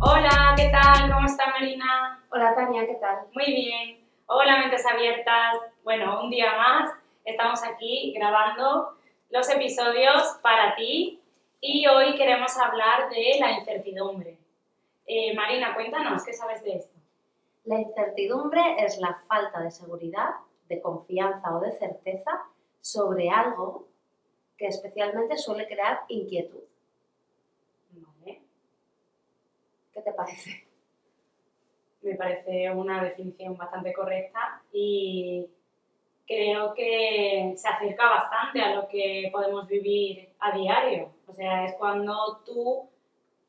Hola, ¿qué tal? ¿Cómo está Marina? Hola Tania, ¿qué tal? Muy bien. Hola, mentes abiertas. Bueno, un día más estamos aquí grabando los episodios para ti y hoy queremos hablar de la incertidumbre. Eh, Marina, cuéntanos, ¿qué sabes de esto? La incertidumbre es la falta de seguridad, de confianza o de certeza sobre algo que especialmente suele crear inquietud. Vale. ¿Qué te parece? Me parece una definición bastante correcta y creo que se acerca bastante a lo que podemos vivir a diario. O sea, es cuando tú,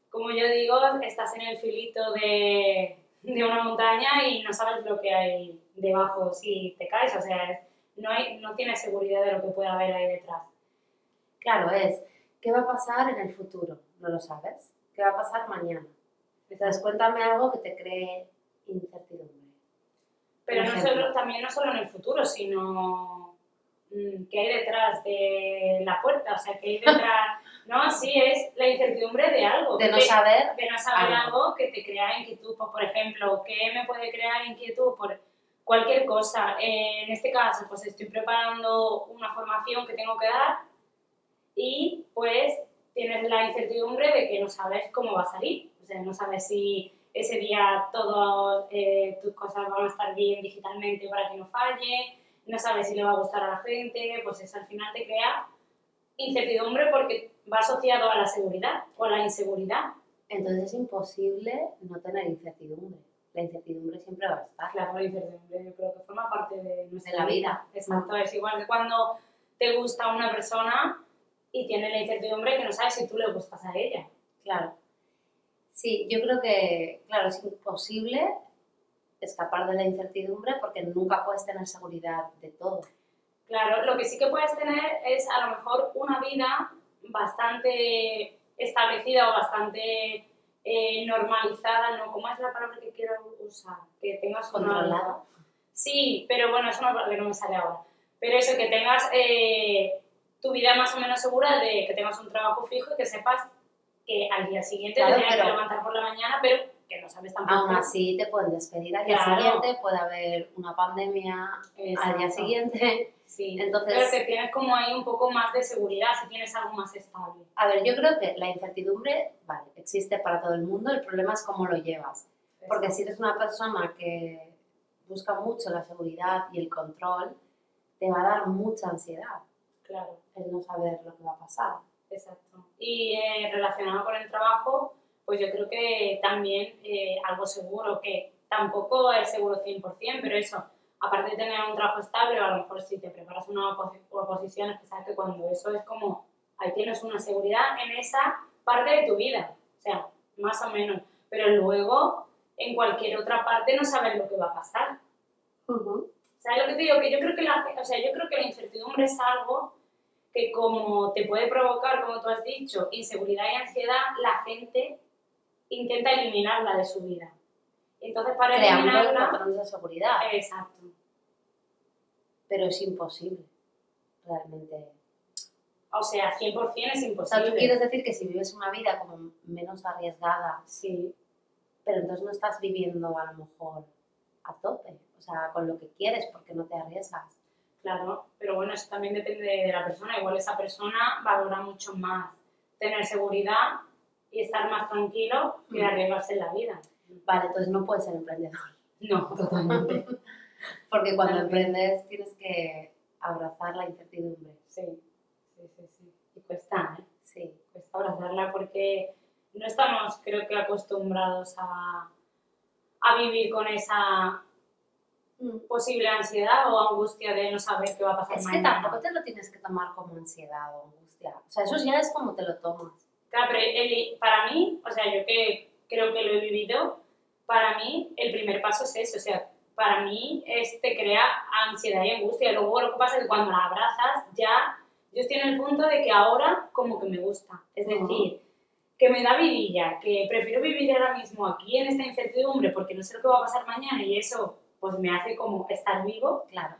como yo digo, estás en el filito de, de una montaña y no sabes lo que hay debajo si te caes. O sea, no, hay, no tienes seguridad de lo que puede haber ahí detrás. Claro, es, ¿qué va a pasar en el futuro? No lo sabes. ¿Qué va a pasar mañana? Entonces, cuéntame algo que te cree incertidumbre. Pero no solo, también no solo en el futuro, sino mm, qué hay detrás de la puerta, o sea, qué hay detrás... no, sí, es la incertidumbre de algo. De no de- saber de no saber algo. algo que te crea inquietud. Pues, por ejemplo, ¿qué me puede crear inquietud por cualquier cosa? Eh, en este caso, pues estoy preparando una formación que tengo que dar y pues tienes la incertidumbre de que no sabes cómo va a salir. O sea, no sabes si ese día todas eh, tus cosas van a estar bien digitalmente para que no falle, no sabes si le va a gustar a la gente, pues eso al final te crea incertidumbre porque va asociado a la seguridad o a la inseguridad. Entonces es imposible no tener incertidumbre. La incertidumbre siempre va a estar. Claro, la incertidumbre yo creo que forma parte de nuestra De la vida. Exacto, es igual que cuando te gusta una persona y tienes la incertidumbre que no sabes si tú le gustas a ella. Claro. Sí, yo creo que, claro, es imposible escapar de la incertidumbre porque nunca puedes tener seguridad de todo. Claro, lo que sí que puedes tener es a lo mejor una vida bastante establecida o bastante eh, normalizada, ¿no? ¿Cómo es la palabra que quiero usar? Que tengas Controlada. Sí, pero bueno, es una palabra que no me sale ahora. Pero eso, que tengas eh, tu vida más o menos segura de que tengas un trabajo fijo y que sepas que al día siguiente Claro, te tienes que levantar por la mañana, pero que no sabes tampoco. Aún así te pueden despedir al día Claro. siguiente, puede haber una pandemia al día Exacto. siguiente. Sí, Entonces- pero que tienes como ahí un poco más de seguridad si tienes algo más estable. A ver, yo creo que la incertidumbre, vale, existe para todo el mundo, el problema es cómo lo llevas. Porque si eres una persona que busca mucho la seguridad y el control, te va a dar mucha ansiedad Claro, el no saber lo que va a pasar. exacto. Y eh, relacionado con el trabajo, pues yo creo que también eh, algo seguro, que tampoco es seguro 100%, pero eso, aparte de tener un trabajo estable, a lo mejor si te preparas una oposi- oposición, es que sabes que cuando eso es como, ahí tienes una seguridad en esa parte de tu vida, o sea, más o menos, pero luego en cualquier otra parte no sabes lo que va a pasar. ¿Sabes lo que te digo? Que yo creo que la, o sea, yo creo que la incertidumbre es algo que como te puede provocar, como tú has dicho, inseguridad y ansiedad, la gente intenta eliminarla de su vida. Entonces, para Creando eliminarla... patrones de seguridad, Exacto. pero es imposible, realmente. O sea, 100% es O sea, imposible. tú quieres decir que si vives una vida como menos arriesgada, Sí, pero entonces no estás viviendo a lo mejor a tope, o sea, con lo que quieres porque no te arriesgas. Claro. Pero bueno, eso también depende de la persona. Igual esa persona valora mucho más tener seguridad y estar más tranquilo que Mm. arriesgarse en la vida. Vale, entonces no puedes ser emprendedor. No, totalmente. Porque cuando emprendes tienes que abrazar la incertidumbre. Sí, sí, sí, sí. Y cuesta, ¿eh? Sí. Cuesta abrazarla porque no estamos, creo que, acostumbrados a, a vivir con esa posible ansiedad o angustia de no saber qué va a pasar Es que mañana. tampoco te lo tienes que tomar como ansiedad o angustia. O sea, eso ya es como te lo tomas. Claro, pero el- para mí, o sea, yo que creo que lo he vivido, para mí el primer paso es eso, o sea, para mí este crea ansiedad y angustia. Luego lo que pasa es que cuando la abrazas ya, yo estoy en el punto de que ahora como que me gusta. Es decir, que me da vidilla, que prefiero vivir ahora mismo aquí en esta incertidumbre porque no sé lo que va a pasar mañana y eso pues me hace como estar vivo. Claro.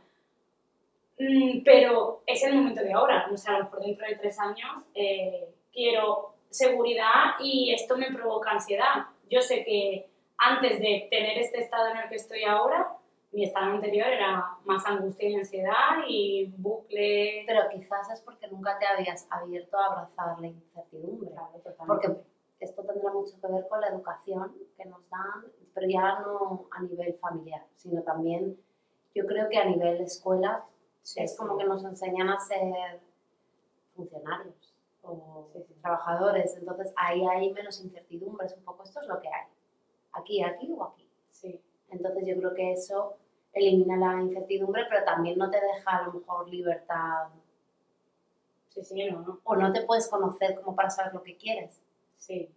Mm, pero es el momento de ahora, o sea, a lo mejor dentro de tres años eh, quiero seguridad y esto me provoca ansiedad. Yo sé que antes de tener este estado en el que estoy ahora, mi estado anterior era más angustia y ansiedad y bucle. Pero quizás es porque nunca te habías abierto a abrazar la incertidumbre. porque esto tendrá mucho que ver con la educación que nos dan, pero ya no a nivel familiar, sino también yo creo que a nivel escuela es como que nos enseñan a ser funcionarios o trabajadores, entonces ahí hay menos incertidumbres, un poco esto es lo que hay, aquí, aquí o aquí. Sí. Entonces yo creo que eso elimina la incertidumbre, pero también no te deja a lo mejor libertad. Sí, sí, no, no. O no te puedes conocer como para saber lo que quieres. Sí,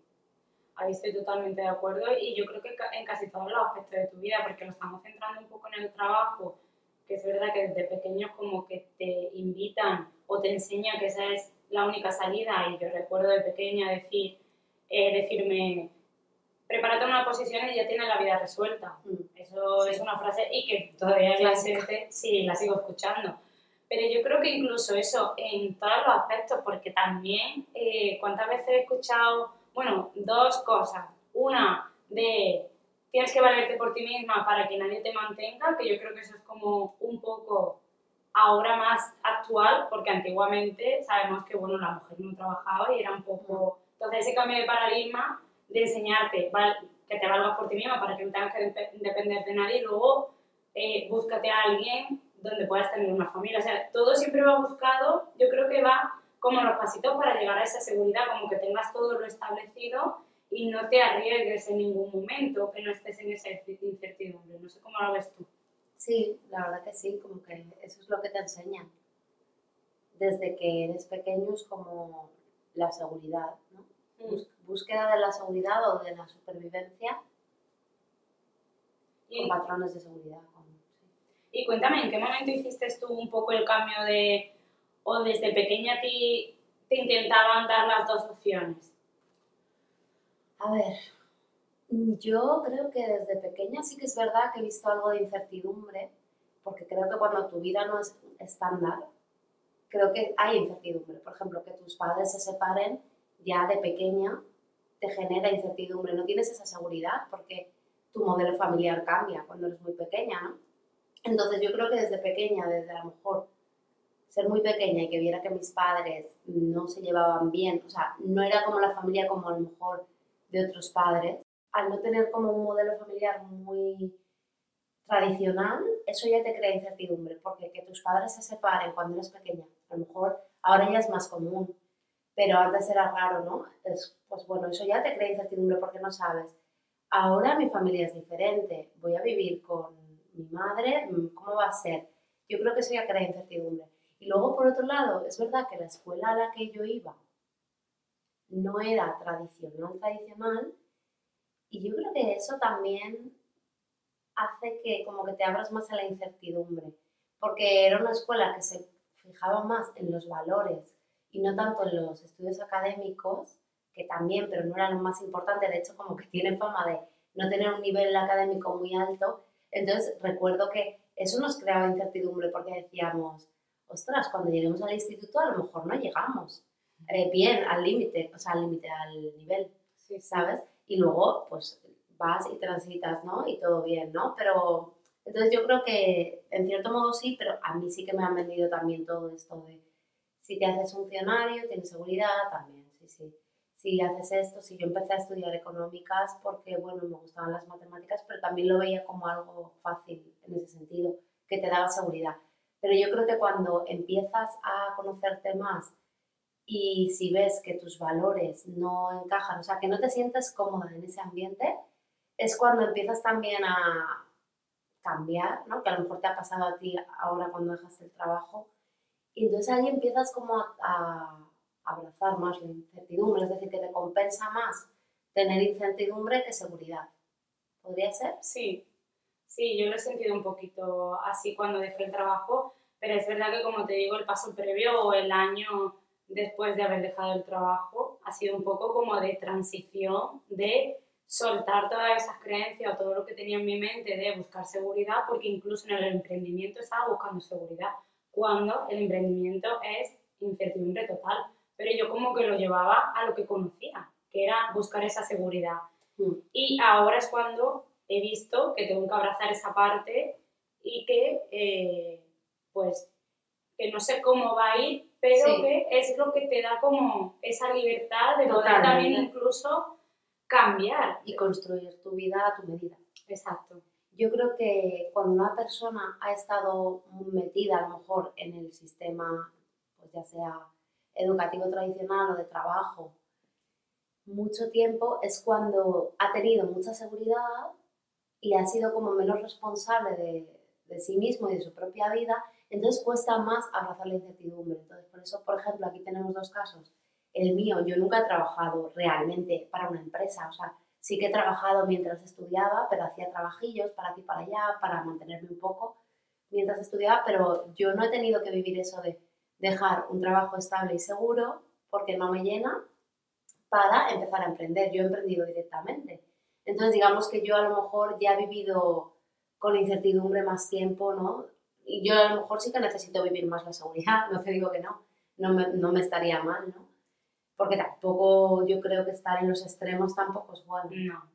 ahí estoy totalmente de acuerdo y yo creo que en casi todos los aspectos de tu vida, porque lo estamos centrando un poco en el trabajo, que es verdad que desde pequeños como que te invitan o te enseñan que esa es la única salida y yo recuerdo de pequeña decir, eh, decirme, prepárate una posición y ya tienes la vida resuelta. Mm. Eso es una frase y que todavía la sí, la sigo escuchando. Pero yo creo que incluso eso en todos los aspectos, porque también, eh, ¿cuántas veces he escuchado, bueno, dos cosas? Una de tienes que valerte por ti misma para que nadie te mantenga, que yo creo que eso es como un poco ahora más actual, porque antiguamente sabemos que, bueno, la mujer no trabajaba y era un poco... Entonces ese cambio de paradigma de enseñarte que te valgas por ti misma para que no tengas que depender de nadie y luego eh, búscate a alguien donde puedas tener una familia. O sea, todo siempre va buscado, yo creo que va como los pasitos para llegar a esa seguridad, como que tengas todo lo establecido y no te arriesgues en ningún momento, que no estés en esa incertidumbre. No sé cómo lo ves tú. Sí, la verdad que sí, como que eso es lo que te enseñan. Desde que eres pequeño es como la seguridad, ¿no? Mm búsqueda de la seguridad o de la supervivencia y, con patrones de seguridad. Y cuéntame, ¿en qué momento hiciste tú un poco el cambio de, o desde pequeña ti, te intentaban dar las dos opciones? A ver, yo creo que desde pequeña sí que es verdad que he visto algo de incertidumbre, porque creo que cuando tu vida no es estándar, creo que hay incertidumbre. Por ejemplo, que tus padres se separen ya de pequeña te genera incertidumbre, no tienes esa seguridad porque tu modelo familiar cambia cuando eres muy pequeña, ¿no? Entonces yo creo que desde pequeña, desde a lo mejor ser muy pequeña y que viera que mis padres no se llevaban bien, o sea, no era como la familia como a lo mejor de otros padres, al no tener como un modelo familiar muy tradicional, eso ya te crea incertidumbre, porque que tus padres se separen cuando eres pequeña, a lo mejor ahora ya es más común, pero antes era raro, ¿no? Es, pues bueno, eso ya te crea incertidumbre porque no sabes. Ahora mi familia es diferente, voy a vivir con mi madre, mm, ¿cómo va a ser? Yo creo que eso ya crea incertidumbre. Y luego, por otro lado, es verdad que la escuela a la que yo iba no era tradicional, tradicional, y yo creo que eso también hace que como que te abras más a la incertidumbre, porque era una escuela que se fijaba más en los valores y no tanto en los estudios académicos, que también, pero no era lo más importante, de hecho como que tiene fama de no tener un nivel académico muy alto, entonces recuerdo que eso nos creaba incertidumbre porque decíamos, ostras, cuando lleguemos al instituto a lo mejor no llegamos eh, bien al límite, o sea, al límite, al nivel, ¿sabes? Y luego, pues vas y transitas, ¿no? Y todo bien, ¿no? Pero entonces yo creo que en cierto modo sí, pero a mí sí que me han vendido también todo esto de si te haces funcionario, tienes seguridad también, sí, sí. Si haces esto, si yo empecé a estudiar económicas porque, bueno, me gustaban las matemáticas, pero también lo veía como algo fácil en ese sentido, que te daba seguridad. Pero yo creo que cuando empiezas a conocerte más y si ves que tus valores no encajan, o sea, que no te sientes cómoda en ese ambiente, es cuando empiezas también a cambiar, ¿no? Que a lo mejor te ha pasado a ti ahora cuando dejaste el trabajo, y entonces ahí empiezas como a, abrazar más la incertidumbre, es decir, que te compensa más tener incertidumbre que seguridad. ¿Podría ser? Sí, sí, yo lo he sentido un poquito así cuando dejé el trabajo, pero es verdad que como te digo, el paso previo o el año después de haber dejado el trabajo ha sido un poco como de transición, de soltar todas esas creencias o todo lo que tenía en mi mente de buscar seguridad, porque incluso en el emprendimiento estaba buscando seguridad, cuando el emprendimiento es incertidumbre total. Pero yo como que lo llevaba a lo que conocía, que era buscar esa seguridad. Mm. Y ahora es cuando he visto que tengo que abrazar esa parte y que, eh, pues, que no sé cómo va a ir, pero que es lo que te da como esa libertad de poder también incluso cambiar. Y construir tu vida a tu medida. Exacto. Yo creo que cuando una persona ha estado metida a lo mejor en el sistema, pues ya sea educativo tradicional o de trabajo, mucho tiempo es cuando ha tenido mucha seguridad y ha sido como menos responsable de, de sí mismo y de su propia vida, entonces cuesta más abrazar la incertidumbre. Entonces, por eso, por ejemplo, aquí tenemos dos casos. El mío, yo nunca he trabajado realmente para una empresa, o sea, sí que he trabajado mientras estudiaba, pero hacía trabajillos para aquí, para allá, para mantenerme un poco mientras estudiaba, pero yo no he tenido que vivir eso de dejar un trabajo estable y seguro porque no me llena para empezar a emprender. Yo he emprendido directamente. Entonces, digamos que yo a lo mejor ya he vivido con incertidumbre más tiempo, ¿no? Y yo a lo mejor sí que necesito vivir más la seguridad, no te digo que no, no me, no me estaría mal, ¿no? Porque tampoco yo creo que estar en los extremos tampoco es bueno. No,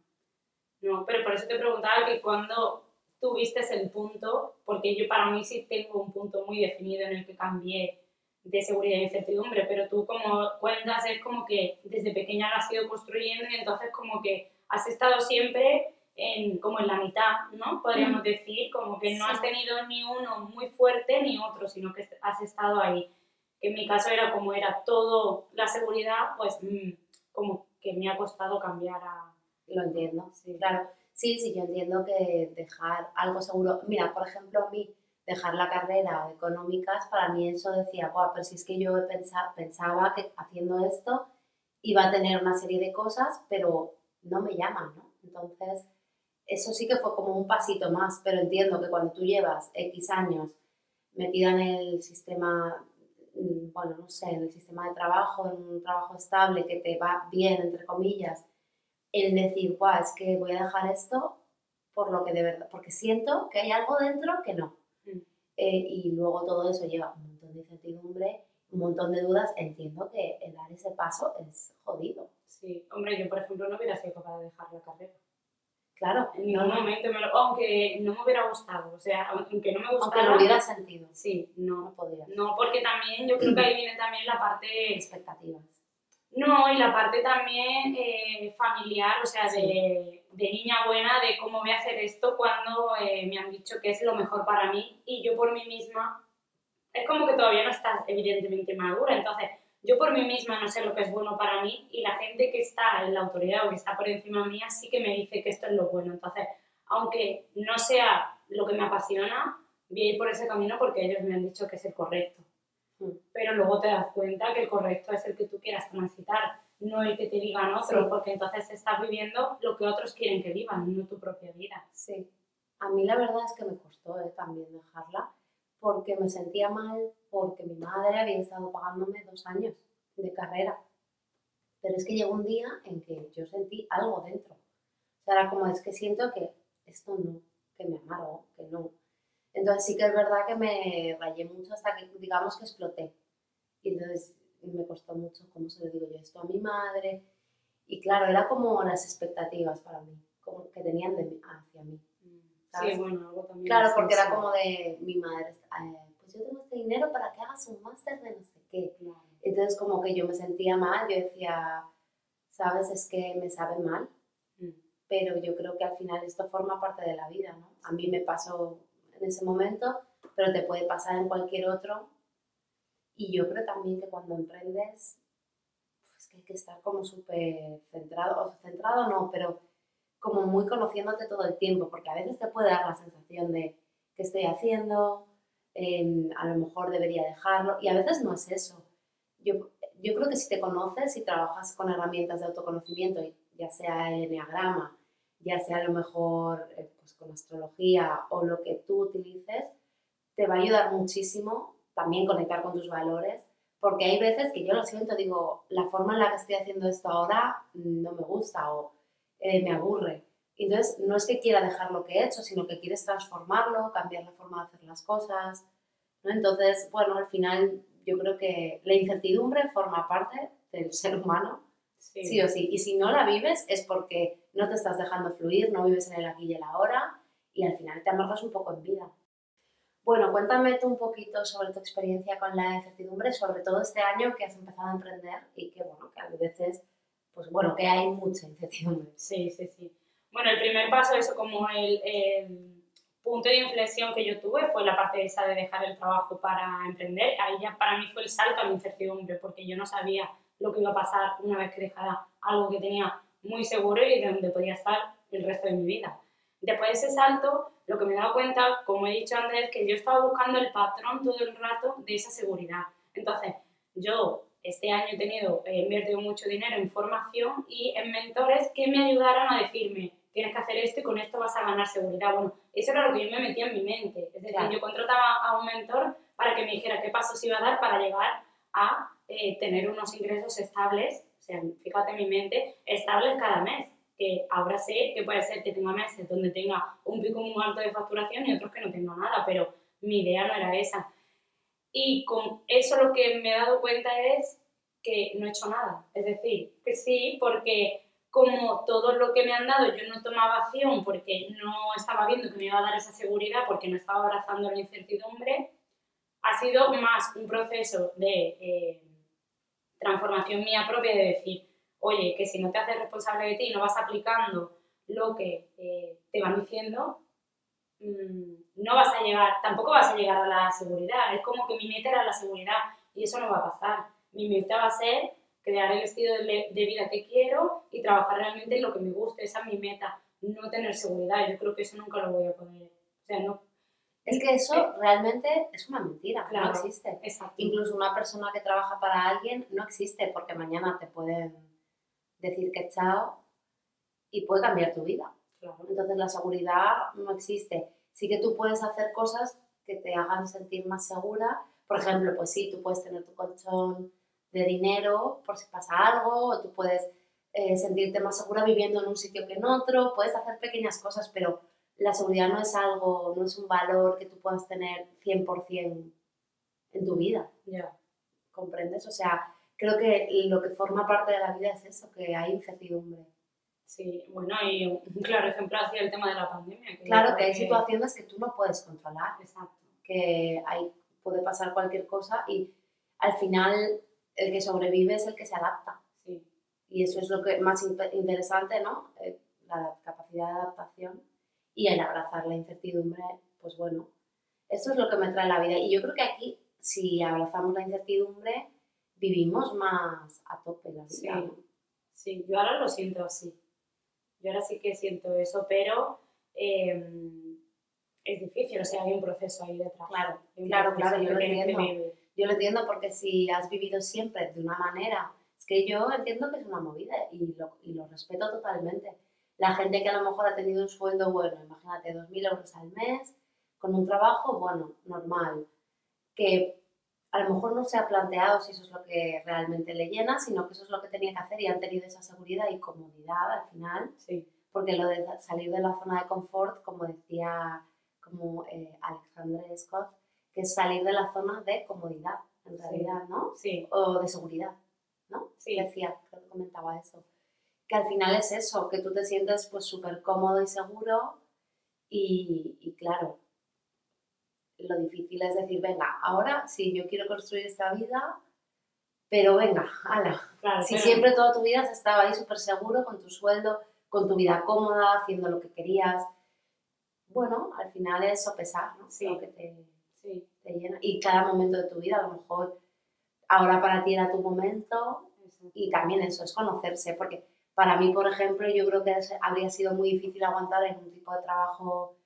no, pero por eso te preguntaba que cuando tuviste el punto, porque yo para mí sí tengo un punto muy definido en el que cambié de seguridad e incertidumbre, pero tú como cuentas es como que desde pequeña lo has ido construyendo y entonces como que has estado siempre en, como en la mitad, ¿no? Podríamos mm. decir, como que no has tenido ni uno muy fuerte ni otro, sino que has estado ahí. Que en mi caso era como era todo la seguridad, pues mm, como que me ha costado cambiar a... Lo entiendo, sí, claro. Sí, sí, yo entiendo que dejar algo seguro. Mira, por ejemplo, a mí dejar la carrera económicas, para mí eso decía, guau, pero si es que yo pensaba, pensaba que haciendo esto iba a tener una serie de cosas, pero no me llaman, ¿no? Entonces, eso sí que fue como un pasito más, pero entiendo que cuando tú llevas X años metida en el sistema, mm, bueno, no sé, en el sistema de trabajo, en un trabajo estable que te va bien, entre comillas, el decir, guau, es que voy a dejar esto por lo que de verdad, porque siento que hay algo dentro que no. Eh, y luego todo eso lleva un montón de incertidumbre, un montón de dudas. Entiendo que el dar ese paso es jodido. Sí, hombre, yo por ejemplo no hubiera sido capaz de dejar la carrera. Claro, en ningún momento, me lo, aunque no me hubiera gustado, o sea, aunque no me gustara. Aunque no hubiera sentido. Sí, no. No podría. No, porque también yo creo que ahí viene también la parte. Expectativas. No, y la parte también eh, familiar, o sea, de, de, niña buena, de cómo voy a hacer esto cuando eh, me han dicho que es lo mejor para mí y yo por mí misma, es como que todavía no estás evidentemente madura, entonces yo por mí misma no sé lo que es bueno para mí y la gente que está en la autoridad o que está por encima mía sí que me dice que esto es lo bueno, entonces, aunque no sea lo que me apasiona, voy a ir por ese camino porque ellos me han dicho que es el correcto. Mm. pero luego te das cuenta que el correcto es el que tú quieras transitar, no el que te digan otros, porque entonces estás viviendo lo que otros quieren que vivan, no tu propia vida. Sí. A mí la verdad es que me costó eh, también dejarla, porque me sentía mal, porque mi madre había estado pagándome dos años de carrera. Pero es que llegó un día en que yo sentí algo dentro. O sea, era como, es que siento que esto no, que me amargo, que no. Entonces sí que es verdad que me rayé mucho hasta que, digamos, que exploté. Y entonces me costó mucho, ¿cómo se lo digo yo esto a mi madre? Y claro, era como las expectativas para mí, como que tenían de, hacia mí. Sí, bueno, algo también. Claro, porque era como de mi madre, eh, pues yo tengo este dinero para que hagas un máster de no sé qué. Entonces como que yo me sentía mal, yo decía, sabes, es que me sabe mal, mm. pero yo creo que al final esto forma parte de la vida, ¿no? A mí me pasó en ese momento, pero te puede pasar en cualquier otro. Y yo creo también que cuando emprendes, pues que hay que estar como súper centrado, o centrado no, pero como muy conociéndote todo el tiempo, porque a veces te puede dar la sensación de qué estoy haciendo, em, a lo mejor debería dejarlo, y a veces no es eso. Yo, yo creo que si te conoces y trabajas con herramientas de autoconocimiento ya sea el enneagrama, ya sea a lo mejor eh, pues con astrología o lo que tú utilices, te va a ayudar muchísimo también conectar con tus valores, porque hay veces que yo lo siento, digo, la forma en la que estoy haciendo esto ahora no me gusta o eh, me aburre. Entonces, no es que quiera dejar lo que he hecho, sino que quieres transformarlo, cambiar la forma de hacer las cosas. ¿no? Entonces, bueno, al final yo creo que la incertidumbre forma parte del ser humano, sí. sí. o sí. Y si no la vives es porque no te estás dejando fluir, no vives en el aquí y el ahora y al final te amargas un poco en vida. Bueno, cuéntame tú un poquito sobre tu experiencia con la incertidumbre, sobre todo este año que has empezado a emprender y que, bueno, que a veces, pues bueno, que hay mucha incertidumbre. Sí, sí, sí. Bueno, el primer paso, eso como el, el punto de inflexión que yo tuve fue la parte esa de dejar el trabajo para emprender. Ahí ya para mí fue el salto a la incertidumbre, porque yo no sabía lo que iba a pasar una vez que dejara algo que tenía muy seguro y donde podía estar el resto de mi vida. Después de ese salto, lo que me he dado cuenta, como he dicho antes, es que yo estaba buscando el patrón todo el rato de esa seguridad. Entonces, yo este año he tenido, he invertido mucho dinero en formación y en mentores que me ayudaron a decirme, tienes que hacer esto y con esto vas a ganar seguridad. Bueno, eso era lo que yo me metía en mi mente. Es decir, yo contrataba a un mentor para que me dijera qué pasos iba a dar para llegar a eh, tener unos ingresos estables, o sea, fíjate en mi mente, estables cada mes que ahora sé que puede ser que tenga meses donde tenga un pico muy alto de facturación y otros que no tenga nada, pero mi idea no era esa. Y con eso lo que me he dado cuenta es que no he hecho nada. Es decir, que sí, porque como todo lo que me han dado yo no tomaba acción porque no estaba viendo que me iba a dar esa seguridad, porque no estaba abrazando la incertidumbre, ha sido más un proceso de eh, transformación mía propia de decir, oye, que si no te haces responsable de ti y no vas aplicando lo que eh, te van diciendo, mm, no vas a llegar, tampoco vas a llegar a la seguridad. Es como que mi meta era la seguridad y eso no va a pasar. Mi meta va a ser crear el estilo de, vida que quiero y trabajar realmente en lo que me guste. Esa es mi meta, no tener seguridad. Yo creo que eso nunca lo voy a poder. O sea, no, es que eso eh, realmente es una mentira, claro, no existe. Exacto. Incluso una persona que trabaja para alguien no existe porque mañana te pueden decir que chao y puede cambiar tu vida. Entonces la seguridad no existe. Sí que tú puedes hacer cosas que te hagan sentir más segura. Por ejemplo, pues sí, tú puedes tener tu colchón de dinero por si pasa algo, o tú puedes eh, sentirte más segura viviendo en un sitio que en otro, puedes hacer pequeñas cosas, pero la seguridad no es algo, no es un valor que tú puedas tener 100% en tu vida. Ya. ¿Comprendes? O sea, creo que lo que forma parte de la vida es eso, que hay incertidumbre. Sí, bueno, y un claro ejemplo ha sido el tema de la pandemia. claro, que hay situaciones que tú no puedes controlar. Exacto. Que hay, puede pasar cualquier cosa y al final el que sobrevive es el que se adapta. Sí. Y eso es lo que más interesante, ¿no? Eh, la capacidad de adaptación y el abrazar la incertidumbre, pues bueno, eso es lo que me trae la vida. Y yo creo que aquí, si abrazamos la incertidumbre, vivimos más a tope la vida. Sí, yo ahora lo siento así. Yo ahora sí que siento eso, pero em, es difícil, o sea, hay un proceso ahí detrás. Claro, claro, claro, yo lo entiendo. Yo lo entiendo porque si has vivido siempre de una manera, es que yo entiendo que es una movida y lo, y lo respeto totalmente. La gente que a lo mejor ha tenido un sueldo bueno, imagínate, 2.000 euros al mes, con un trabajo, bueno, normal, que a lo mejor no se ha planteado si eso es lo que realmente le llena, sino que eso es lo que tenía que hacer y han tenido esa seguridad y comodidad al final. Sí. Porque lo de salir de la zona de confort, como decía como eh, Alexandre Scott, que es salir de la zona de comodidad, en realidad, ¿no? Sí. O de seguridad, ¿no? Sí. Decía, creo que comentaba eso. Que al final es eso, que tú te sientes pues súper cómodo y seguro y, y claro, lo difícil es decir, venga, ahora sí, yo quiero construir esta vida, pero venga, ala. si siempre toda tu vida has estado ahí súper seguro con tu sueldo, con tu vida cómoda, haciendo lo que querías, bueno, al final es sopesar, ¿no? Sí. Lo que te, te llena. Y cada momento de tu vida, a lo mejor ahora para ti era tu momento y también eso, es conocerse, porque para mí, por ejemplo, yo creo que habría sido muy difícil aguantar en un tipo de trabajo,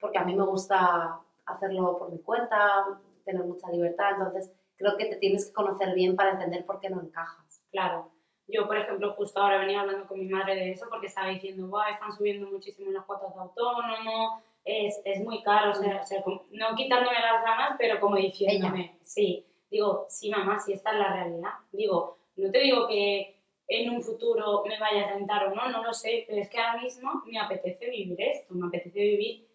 porque a mí me gusta hacerlo por mi cuenta, tener mucha libertad. Entonces, creo que te tienes que conocer bien para entender por qué no encajas. Claro. Yo, por ejemplo, justo ahora venía hablando con mi madre de eso porque estaba diciendo, Buah, están subiendo muchísimo las cuotas de autónomo, es, es muy caro, o sea, o sea, no quitándome las ganas, pero como diciéndome, sí, digo, sí, mamá, sí, esta es la realidad. Digo, no te digo que en un futuro me vaya a rentar o no, no lo sé, pero es que ahora mismo me apetece vivir esto, me apetece vivir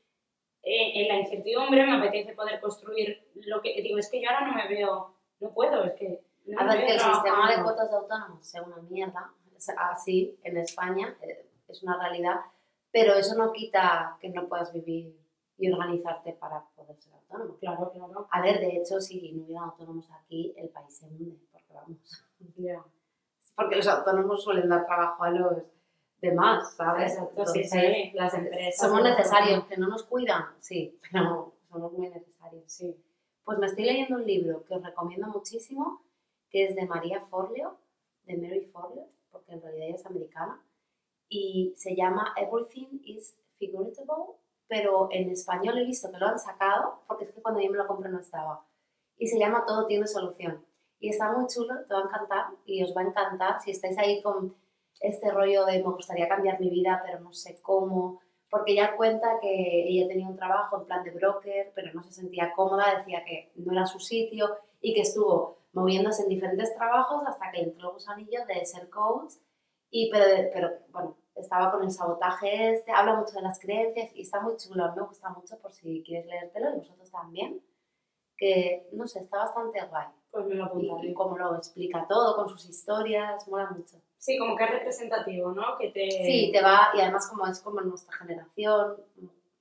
eh, en la incertidumbre, me apetece poder construir lo que, digo, es que yo ahora no me veo, no puedo, es que... No A ver, que el sistema de cuotas de autónomos sea una mierda, así en España, eh, es una realidad, pero eso no quita que no puedas vivir y organizarte para poder ser autónomo. Claro, claro. A ver, de hecho, si no hubieran autónomos aquí, el país se hunde, porque vamos, Ya. porque los autónomos suelen dar trabajo a los demás, ¿sabes? Exacto, Entonces, sí, las empresas. Somos necesarios, que no nos cuidan, sí, pero somos muy necesarios. Sí. Pues me estoy leyendo un libro que os recomiendo muchísimo, que es de María Forleo, de Mary Forleo, porque en realidad ella es americana, y se llama Everything is Figurable, pero en español he visto que lo han sacado, porque es que cuando yo me lo compré no estaba, y se llama Todo tiene solución. Y está muy chulo, te va a encantar, y os va a encantar si estáis ahí con este rollo de me gustaría cambiar mi vida, pero no sé cómo, porque ella cuenta que ella tenía un trabajo en plan de broker, pero no se sentía cómoda, decía que no era su sitio y que estuvo moviéndose en diferentes trabajos hasta que le entró el gusanillo de ser coach, y, pero, pero bueno, estaba con el sabotaje este, habla mucho de las creencias y está muy chulo, a mí me gusta mucho por si quieres leértelo y vosotros también, que no sé, está bastante guay. Pues me lo Y, apuntaré. y cómo lo explica todo con sus historias, mola mucho. Sí, como que es representativo, ¿no? Que te... Sí, te va, y además como es como nuestra generación,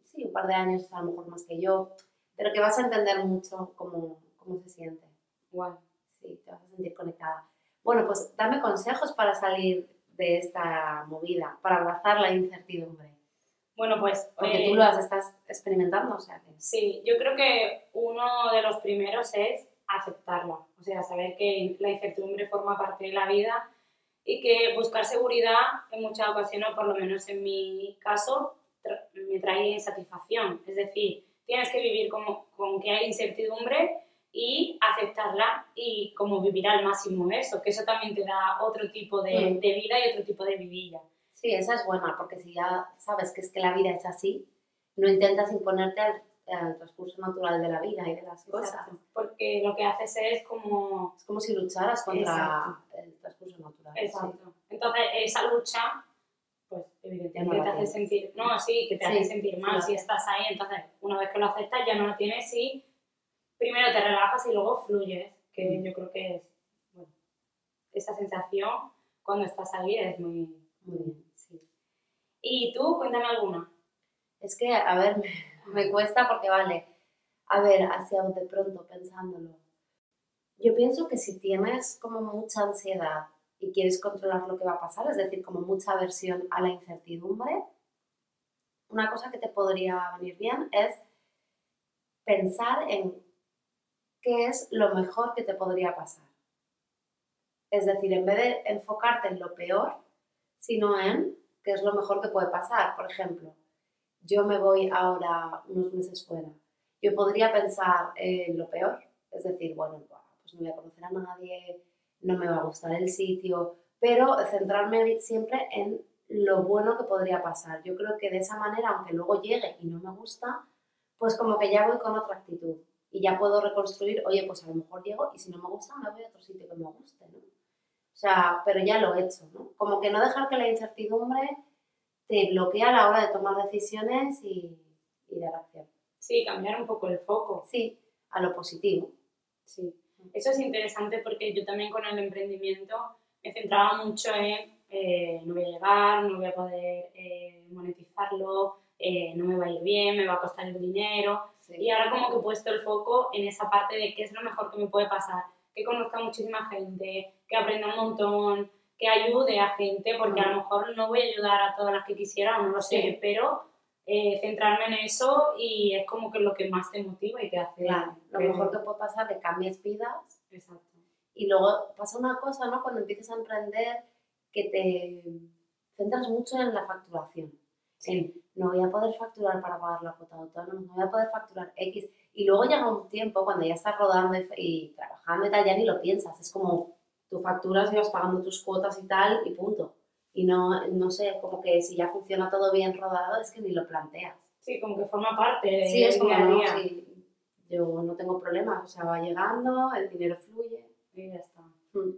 sí, un par de años a lo mejor más que yo, pero que vas a entender mucho cómo, cómo se siente. Guay. Sí, te vas a sentir conectada. Bueno, pues dame consejos para salir de esta movida, para abrazar la incertidumbre. Bueno, pues... Porque eh, tú lo estás experimentando, o sea que... Sí, yo creo que uno de los primeros es aceptarla, o sea, saber que la incertidumbre forma parte de la vida y que buscar seguridad en muchas ocasiones, o por lo menos en mi caso, tra- me trae insatisfacción. Es decir, tienes que vivir como, con que hay incertidumbre y aceptarla y como vivir al máximo eso, que eso también te da otro tipo de, Mm. de vida y otro tipo de vidilla. Sí, esa es buena, porque si ya sabes que es que la vida es así, no intentas imponerte al, al transcurso natural de la vida y de las cosas. Exacto. Porque lo que haces es como Es como si lucharas contra Exacto. el transcurso natural. Exacto. Entonces, esa lucha, pues no evidentemente la te hace sentir, no, sí, que te Sí, hace sentir sí mal si estás ahí. Entonces, una vez que lo aceptas, ya no lo tienes y primero te relajas y luego fluyes, que Mm. yo creo que es, bueno, esa sensación cuando estás ahí es muy, Sí, muy bien. sí. Y tú, cuéntame alguna. Es que, a ver, me, cuesta porque, vale, a ver, hacia de pronto pensándolo. Yo pienso que si tienes como mucha ansiedad y quieres controlar lo que va a pasar, es decir, como mucha aversión a la incertidumbre, una cosa que te podría venir bien es pensar en qué es lo mejor que te podría pasar. Es decir, en vez de enfocarte en lo peor, sino en qué es lo mejor que puede pasar. Por ejemplo, yo me voy ahora unos meses fuera. Yo podría pensar en lo peor, es decir, bueno, pues no voy a conocer a nadie, no me va a gustar el sitio, pero centrarme siempre en lo bueno que podría pasar. Yo creo que de esa manera, aunque luego llegue y no me gusta, pues como que ya voy con otra actitud y ya puedo reconstruir, oye, pues a lo mejor llego y si no me gusta me voy a otro sitio que me guste, ¿no? O sea, pero ya lo he hecho, ¿no? Como que no dejar que la incertidumbre te bloquea a la hora de tomar decisiones y, y dar acción. Sí, cambiar un poco el foco. Sí, a lo positivo. Sí, eso es interesante porque yo también con el emprendimiento me centraba mucho en eh, no voy a llegar, no voy a poder eh, monetizarlo, eh, no me va a ir bien, me va a costar el dinero. Sí. Y ahora como que he puesto el foco en esa parte de qué es lo mejor que me puede pasar, que conozca muchísima gente, que aprenda un montón, que ayude a gente, porque a lo mejor no voy a ayudar a todas las que quisiera, no lo sé, Sí. pero eh, centrarme en eso y es como que lo que más te motiva y te hace... Claro, lo que- mejor que puede pasar es que cambies vidas Exacto. y luego pasa una cosa, ¿no? Cuando empiezas a emprender que te centras mucho en la facturación. En, no voy a poder facturar para pagar la cuota de autónomos, no voy a poder facturar X. Y luego llega un tiempo cuando ya estás rodando y, y trabajando y tal, ya ni lo piensas. Es como, tú facturas y vas pagando tus cuotas y tal y punto. Y no, no sé, como que si ya funciona todo bien rodado es que ni lo planteas. Sí, como que forma parte de Sí, es como, no, sí, yo no tengo problemas, o sea, va llegando, el dinero fluye. Y ya está. Mm.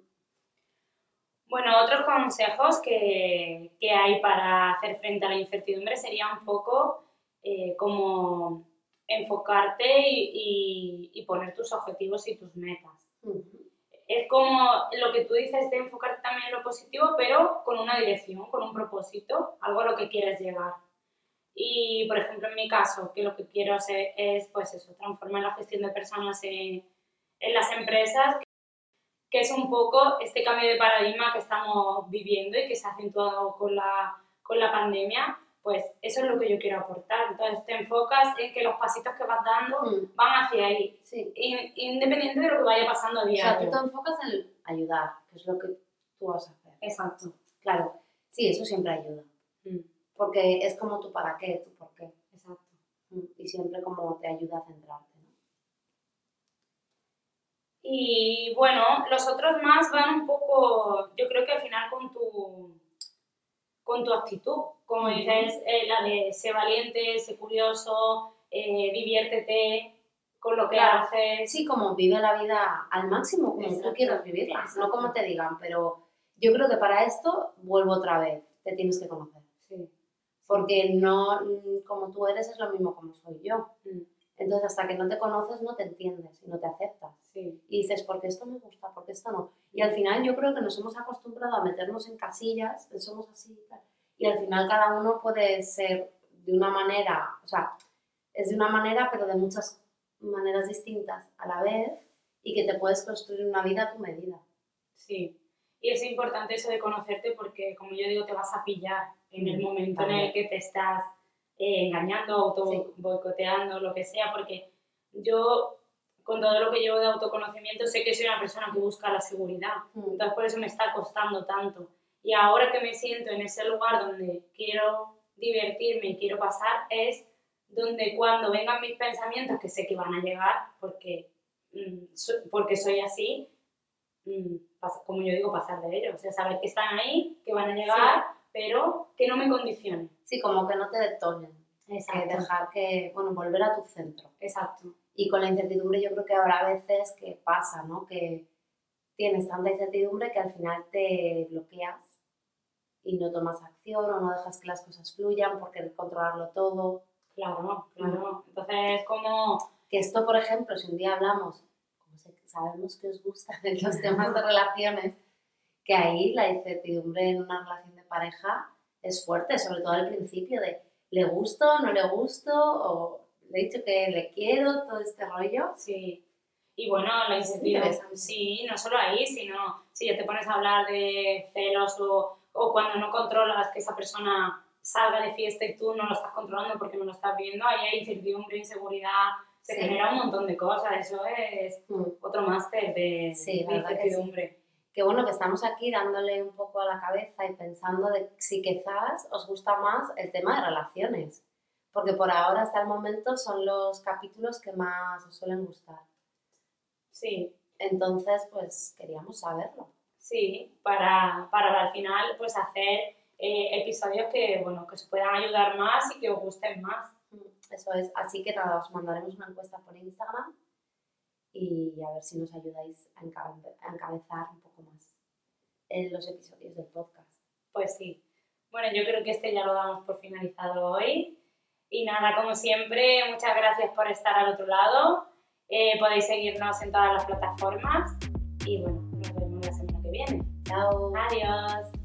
Bueno, otros consejos que, que hay para hacer frente a la incertidumbre sería un poco eh, como enfocarte y, y- y poner tus objetivos y tus metas. Ujú. Es como lo que tú dices de enfocarte también en lo positivo, pero con una dirección, con un propósito, algo a lo que quieres llegar. Y, por ejemplo, en mi caso, que lo que quiero hacer es, pues eso, transformar la gestión de personas en, en las empresas, que es un poco este cambio de paradigma que estamos viviendo y que se ha acentuado con la, con la pandemia, pues eso es lo que yo quiero aportar. Entonces te enfocas en que los pasitos que vas dando Mm, van hacia ahí, Sí, in- independiente de lo que vaya pasando a o sea, diario. tú te enfocas en ayudar, que es lo que tú vas a hacer. Exacto. Claro, sí, eso siempre ayuda, Mm, porque es como tu para qué, tu por qué. Exacto. Mm, Y siempre como te ayuda a centrarte, ¿no? Y bueno, los otros más van un poco, yo creo que al final con tu, con tu actitud. Como dices, eh, la de ser valiente, ser curioso, eh, diviértete con lo que Claro. haces. Sí, como vive la vida al máximo, como Exacto, tú quieras vivirla, exacto. no como te digan, pero yo creo que para esto vuelvo otra vez, te tienes que conocer, Sí. porque no, como tú eres es lo mismo como soy yo. Mm, Entonces, hasta que no te conoces, no te entiendes y no te aceptas. sí. Y dices, ¿por qué esto me gusta? ¿Por qué esto no? Y al final yo creo que nos hemos acostumbrado a meternos en casillas, somos así y al final cada uno puede ser de una manera, o sea, es de una manera, pero de muchas maneras distintas a la vez y que te puedes construir una vida a tu medida. Sí. Y es importante eso de conocerte porque, como yo digo, te vas a pillar en el Mm, momento en también. el que te estás eh, engañando, auto Sí. boicoteando, lo que sea, porque yo, con todo lo que llevo de autoconocimiento, sé que soy una persona que busca la seguridad. Mm, Entonces, por eso me está costando tanto. Y ahora que me siento en ese lugar donde quiero divertirme y quiero pasar, es donde cuando vengan mis pensamientos, que sé que van a llegar, porque, mm, porque soy así, mm, como yo digo, pasar de ellos. O sea, saber que están ahí, que van a llegar, pero que no me condicionen. Sí, como que no te detonen, que dejar que, bueno, volver a tu centro. Exacto. Y con la incertidumbre yo creo que habrá veces que pasa, ¿no? Que tienes tanta incertidumbre que al final te bloqueas y no tomas acción o no dejas que las cosas fluyan por querer controlarlo todo. Claro, claro. Entonces, es como Que esto, por ejemplo, si un día hablamos, como sabemos que os gustan los temas de relaciones, que ahí la incertidumbre en una relación de pareja es fuerte, sobre todo al principio de le gusto, no le gusto, o le he dicho que le quiero, todo este rollo. Sí. Y bueno, la incertidumbre, sí, no solo ahí, sino si ya te pones a hablar de celos o, o cuando no controlas que esa persona salga de fiesta y tú no lo estás controlando porque no lo estás viendo, ahí hay incertidumbre, inseguridad, se Sí. genera un montón de cosas, eso es Mm. otro máster de, Sí, la de verdad que sí. incertidumbre. Qué bueno que estamos aquí dándole un poco a la cabeza y pensando de si quizás os gusta más el tema de relaciones, porque por ahora hasta el momento son los capítulos que más os suelen gustar. Sí, Entonces, pues queríamos saberlo. Sí, para, para al final pues hacer eh, episodios que, bueno, que os puedan ayudar más y que os gusten más. Mm, Eso es. Así que nada, os mandaremos una encuesta por Instagram y a ver si nos ayudáis a encabe- a encabezar un poco más en los episodios del podcast. Pues sí. Bueno, yo creo que este ya lo damos por finalizado hoy. Y nada, como siempre, muchas gracias por estar al otro lado. Eh, podéis seguirnos en todas las plataformas. Y bueno, viene. Chao. Adiós.